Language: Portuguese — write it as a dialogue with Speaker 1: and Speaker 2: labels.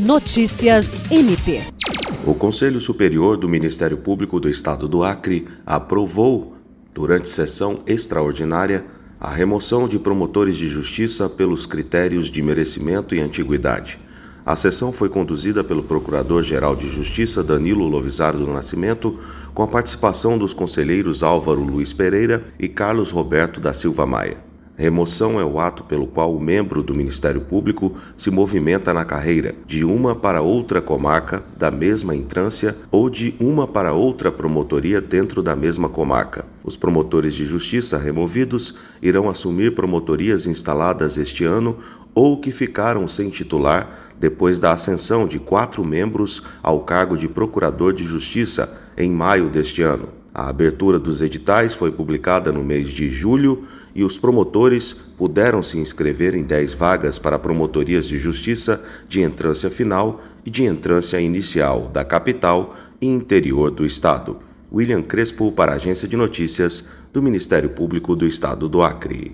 Speaker 1: Notícias MP.
Speaker 2: O Conselho Superior do Ministério Público do Estado do Acre aprovou, durante sessão extraordinária, a remoção de promotores de justiça pelos critérios de merecimento e antiguidade. A sessão foi conduzida pelo Procurador-Geral de Justiça Danilo Lovisardo do Nascimento, com a participação dos conselheiros Álvaro Luiz Pereira e Carlos Roberto da Silva Maia. Remoção é o ato pelo qual o membro do Ministério Público se movimenta na carreira de uma para outra comarca da mesma entrância ou de uma para outra promotoria dentro da mesma comarca. Os promotores de justiça removidos irão assumir promotorias instaladas este ano ou que ficaram sem titular depois da ascensão de quatro membros ao cargo de procurador de justiça em maio deste ano. A abertura dos editais foi publicada no mês de julho e os promotores puderam se inscrever em 10 vagas para promotorias de justiça de entrância final e de entrância inicial da capital e interior do estado. William Crespo para a Agência de Notícias do Ministério Público do Estado do Acre.